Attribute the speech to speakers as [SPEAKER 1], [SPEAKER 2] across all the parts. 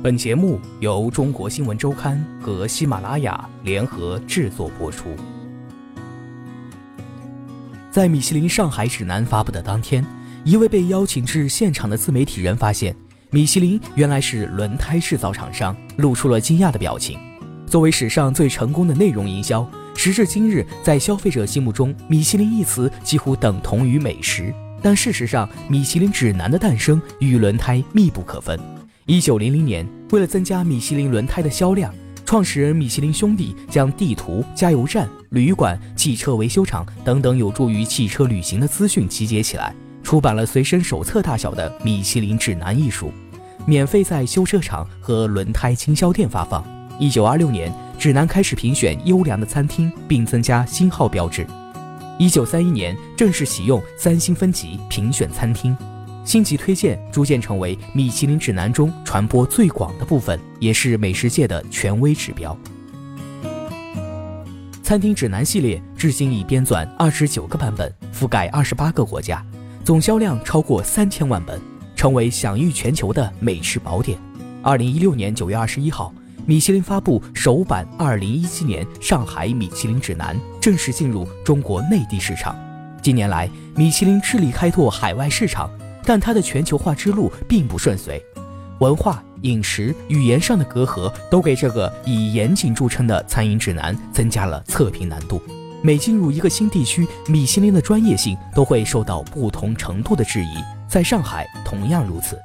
[SPEAKER 1] 本节目由中国新闻周刊和喜马拉雅联合制作播出。在米其林上海指南发布的当天，一位被邀请至现场的自媒体人发现，米其林原来是轮胎制造厂商，露出了惊讶的表情。作为史上最成功的内容营销，时至今日，在消费者心目中，米其林一词几乎等同于美食。但事实上，米其林指南的诞生与轮胎密不可分。一九零零年，为了增加米其林轮胎的销量，创始人米其林兄弟将地图、加油站、旅馆、汽车维修厂等等有助于汽车旅行的资讯集结起来，出版了随身手册大小的《米其林指南》一书，免费在修车厂和轮胎经销店发放。一九二六年，指南开始评选优良的餐厅，并增加星号标志。一九三一年正式启用三星分级评选餐厅，星级推荐逐渐成为米其林指南中传播最广的部分，也是美食界的权威指标。餐厅指南系列至今已编纂二十九个版本，覆盖二十八个国家，总销量超过三千万本，成为享誉全球的美食宝典。二零一六年九月二十一号。米其林发布首版二零一七年上海米其林指南，正式进入中国内地市场。近年来，米其林致力开拓海外市场，但它的全球化之路并不顺遂，文化、饮食、语言上的隔阂都给这个以严谨著称的餐饮指南增加了测评难度。每进入一个新地区，米其林的专业性都会受到不同程度的质疑，在上海同样如此。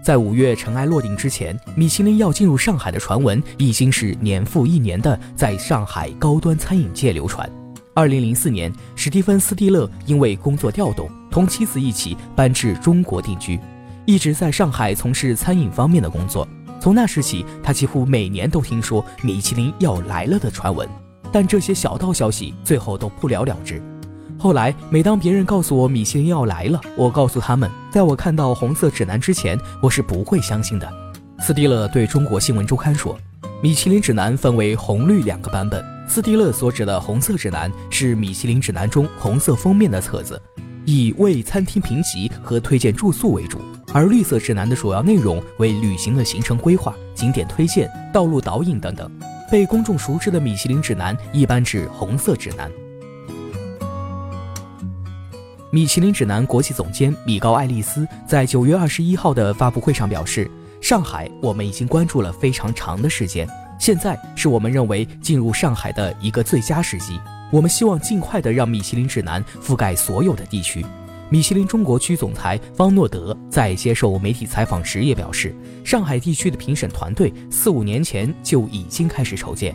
[SPEAKER 1] 在五月尘埃落定之前，米其林要进入上海的传闻已经是年复一年的在上海高端餐饮界流传。二零零四年，史蒂芬·斯蒂勒因为工作调动，同妻子一起搬至中国定居，一直在上海从事餐饮方面的工作。从那时起，他几乎每年都听说米其林要来了的传闻，但这些小道消息最后都不了了之。后来，每当别人告诉我米其林要来了，我告诉他们，在我看到红色指南之前，我是不会相信的。斯蒂勒对中国新闻周刊说：“米其林指南分为红绿两个版本。斯蒂勒所指的红色指南是米其林指南中红色封面的册子，以为餐厅评级和推荐住宿为主；而绿色指南的主要内容为旅行的行程规划、景点推荐、道路导引等等。被公众熟知的米其林指南一般指红色指南。”米其林指南国际总监米高·爱丽丝在九月二十一号的发布会上表示：“上海，我们已经关注了非常长的时间，现在是我们认为进入上海的一个最佳时机。我们希望尽快的让米其林指南覆盖所有的地区。”米其林中国区总裁方诺德在接受媒体采访时也表示：“上海地区的评审团队四五年前就已经开始筹建。”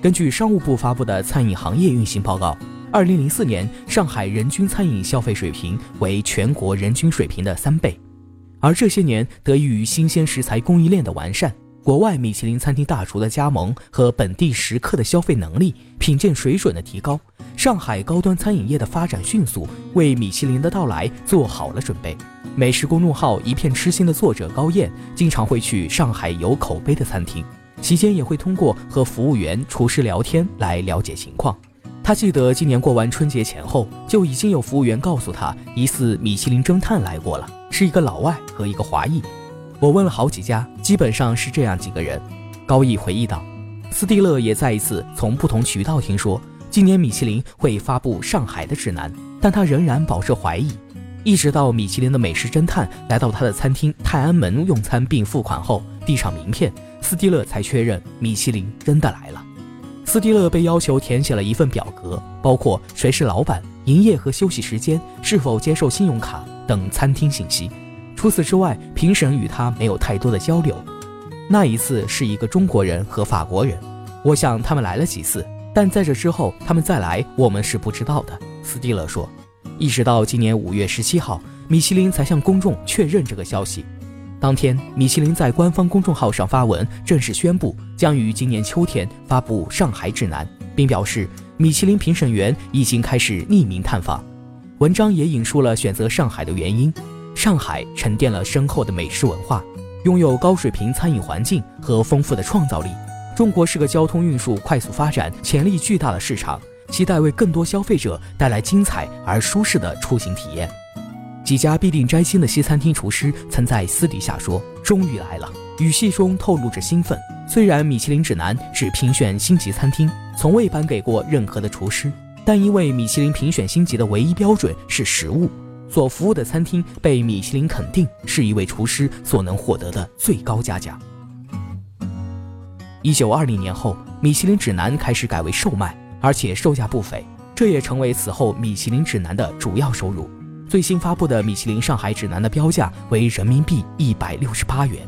[SPEAKER 1] 根据商务部发布的餐饮行业运行报告。二零零四年，上海人均餐饮消费水平为全国人均水平的三倍，而这些年得益于新鲜食材供应链的完善、国外米其林餐厅大厨的加盟和本地食客的消费能力、品鉴水准的提高，上海高端餐饮业的发展迅速，为米其林的到来做好了准备。美食公众号“一片痴心”的作者高燕经常会去上海有口碑的餐厅，期间也会通过和服务员、厨师聊天来了解情况。他记得今年过完春节前后，就已经有服务员告诉他，疑似米其林侦探来过了，是一个老外和一个华裔。我问了好几家，基本上是这样几个人。高毅回忆道，斯蒂勒也再一次从不同渠道听说，今年米其林会发布上海的指南，但他仍然保持怀疑。一直到米其林的美食侦探来到他的餐厅泰安门用餐并付款后，递上名片，斯蒂勒才确认米其林真的来了。斯蒂勒被要求填写了一份表格，包括谁是老板、营业和休息时间、是否接受信用卡等餐厅信息。除此之外，评审与他没有太多的交流。那一次是一个中国人和法国人，我想他们来了几次，但在这之后他们再来，我们是不知道的。斯蒂勒说，一直到今年五月十七号，米其林才向公众确认这个消息。当天，米其林在官方公众号上发文，正式宣布将于今年秋天发布上海指南，并表示米其林评审员已经开始匿名探访。文章也引述了选择上海的原因：上海沉淀了深厚的美食文化，拥有高水平餐饮环境和丰富的创造力。中国是个交通运输快速发展、潜力巨大的市场，期待为更多消费者带来精彩而舒适的出行体验。几家必定摘星的西餐厅厨师曾在私底下说：“终于来了。”语气中透露着兴奋。虽然米其林指南只评选星级餐厅，从未颁给过任何的厨师，但因为米其林评选星级的唯一标准是食物，所服务的餐厅被米其林肯定是一位厨师所能获得的最高嘉奖。一九二零年后，米其林指南开始改为售卖，而且售价不菲，这也成为此后米其林指南的主要收入。最新发布的米其林上海指南的标价为人民币一百六十八元。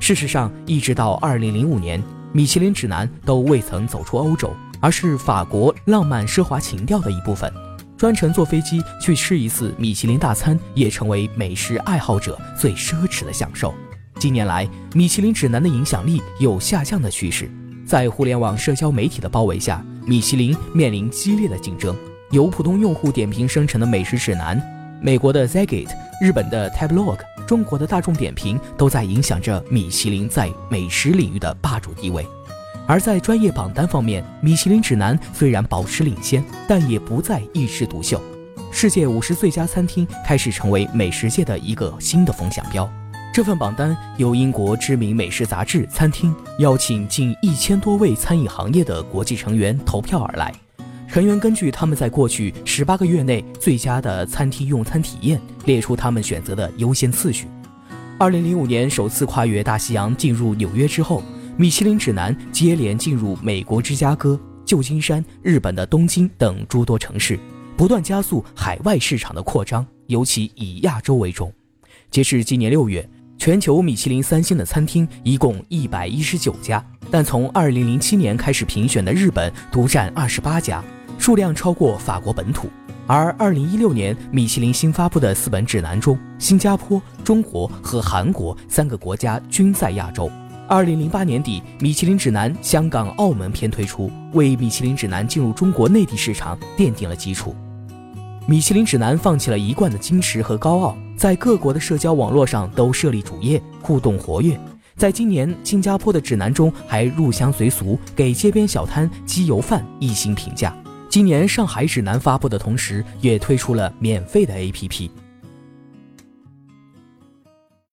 [SPEAKER 1] 事实上，一直到二零零五年，米其林指南都未曾走出欧洲，而是法国浪漫奢华情调的一部分。专程坐飞机去吃一次米其林大餐，也成为美食爱好者最奢侈的享受。近年来，米其林指南的影响力有下降的趋势。在互联网社交媒体的包围下，米其林面临激烈的竞争。由普通用户点评生成的美食指南，美国的 Zagat、日本的 Tablog、中国的大众点评，都在影响着米其林在美食领域的霸主地位。而在专业榜单方面，米其林指南虽然保持领先，但也不再一枝独秀。世界五十最佳餐厅开始成为美食界的一个新的风向标。这份榜单由英国知名美食杂志《餐厅》邀请近一千多位餐饮行业的国际成员投票而来，成员根据他们在过去十八个月内最佳的餐厅用餐体验，列出他们选择的优先次序。二零零五年首次跨越大西洋进入纽约之后，米其林指南接连进入美国芝加哥、旧金山、日本的东京等诸多城市，不断加速海外市场的扩张，尤其以亚洲为重。截至今年六月。全球米其林三星的餐厅一共一百一十九家，但从二零零七年开始评选的日本独占二十八家，数量超过法国本土。而二零一六年米其林新发布的四本指南中，新加坡、中国和韩国三个国家均在亚洲。二零零八年底，米其林指南香港、澳门篇推出，为米其林指南进入中国内地市场奠定了基础。米其林指南放弃了一贯的矜持和高傲。在各国的社交网络上都设立主页，互动活跃。在今年新加坡的指南中，还入乡随俗，给街边小摊鸡油饭一星评价。今年上海指南发布的同时，也推出了免费的 APP。